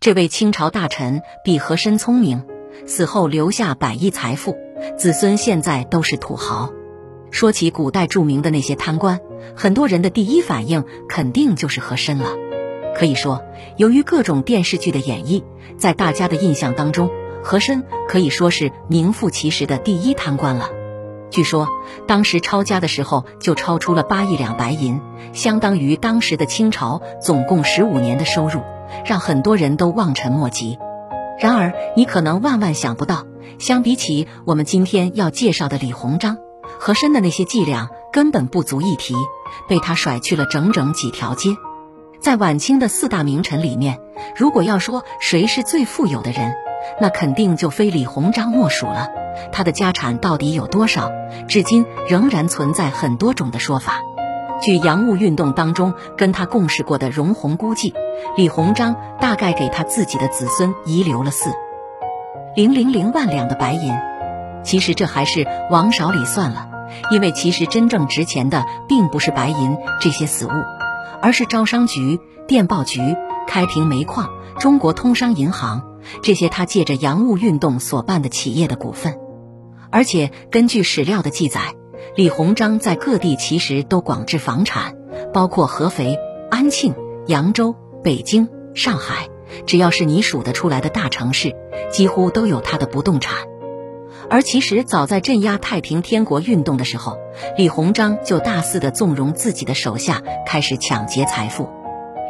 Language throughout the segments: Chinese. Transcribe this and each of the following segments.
这位清朝大臣比和珅聪明，死后留下百亿财富，子孙现在都是土豪。说起古代著名的那些贪官，很多人的第一反应肯定就是和珅了。可以说，由于各种电视剧的演绎，在大家的印象当中，和珅可以说是名副其实的第一贪官了。据说当时抄家的时候就超出了八亿两白银，相当于当时的清朝总共十五年的收入，让很多人都望尘莫及。然而，你可能万万想不到，相比起我们今天要介绍的李鸿章。和珅的那些伎俩根本不足一提，被他甩去了整整几条街。在晚清的四大名臣里面，如果要说谁是最富有的人，那肯定就非李鸿章莫属了。他的家产到底有多少？至今仍然存在很多种的说法。据洋务运动当中跟他共事过的荣闳估计，李鸿章大概给他自己的子孙遗留了四零零零万两的白银。其实这还是往少里算了，因为其实真正值钱的并不是白银这些死物，而是招商局、电报局、开平煤矿、中国通商银行这些他借着洋务运动所办的企业的股份。而且根据史料的记载，李鸿章在各地其实都广置房产，包括合肥、安庆、扬州、北京、上海，只要是你数得出来的大城市，几乎都有他的不动产。而其实早在镇压太平天国运动的时候，李鸿章就大肆的纵容自己的手下开始抢劫财富，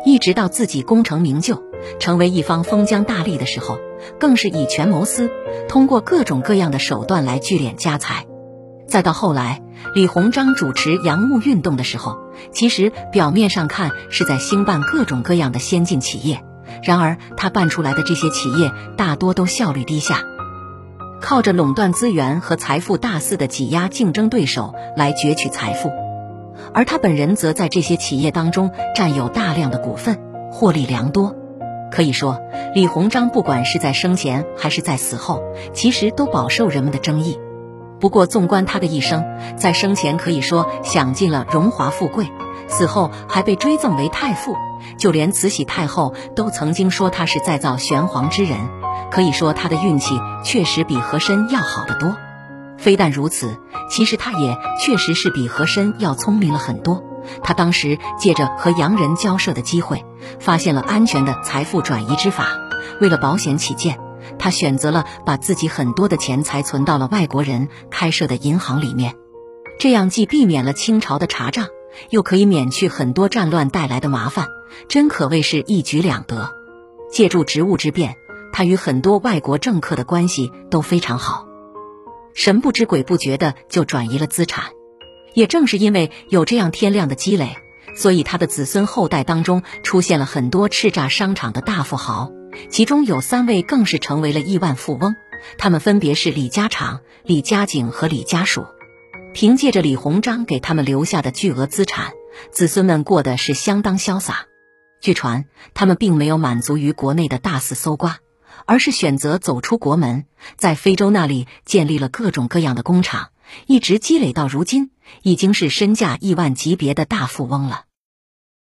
一直到自己功成名就，成为一方封疆大吏的时候，更是以权谋私，通过各种各样的手段来聚敛家财。再到后来，李鸿章主持洋务运动的时候，其实表面上看是在兴办各种各样的先进企业，然而他办出来的这些企业大多都效率低下。靠着垄断资源和财富大肆的挤压竞争对手来攫取财富，而他本人则在这些企业当中占有大量的股份，获利良多。可以说，李鸿章不管是在生前还是在死后，其实都饱受人们的争议。不过，纵观他的一生，在生前可以说享尽了荣华富贵，死后还被追赠为太傅，就连慈禧太后都曾经说他是再造玄黄之人。可以说，他的运气确实比和珅要好得多。非但如此，其实他也确实是比和珅要聪明了很多。他当时借着和洋人交涉的机会，发现了安全的财富转移之法。为了保险起见，他选择了把自己很多的钱财存到了外国人开设的银行里面。这样既避免了清朝的查账，又可以免去很多战乱带来的麻烦，真可谓是一举两得。借助职务之便。他与很多外国政客的关系都非常好，神不知鬼不觉的就转移了资产。也正是因为有这样天量的积累，所以他的子孙后代当中出现了很多叱咤商场的大富豪，其中有三位更是成为了亿万富翁。他们分别是李家常、李家景和李家属。凭借着李鸿章给他们留下的巨额资产，子孙们过得是相当潇洒。据传，他们并没有满足于国内的大肆搜刮。而是选择走出国门，在非洲那里建立了各种各样的工厂，一直积累到如今，已经是身价亿万级别的大富翁了。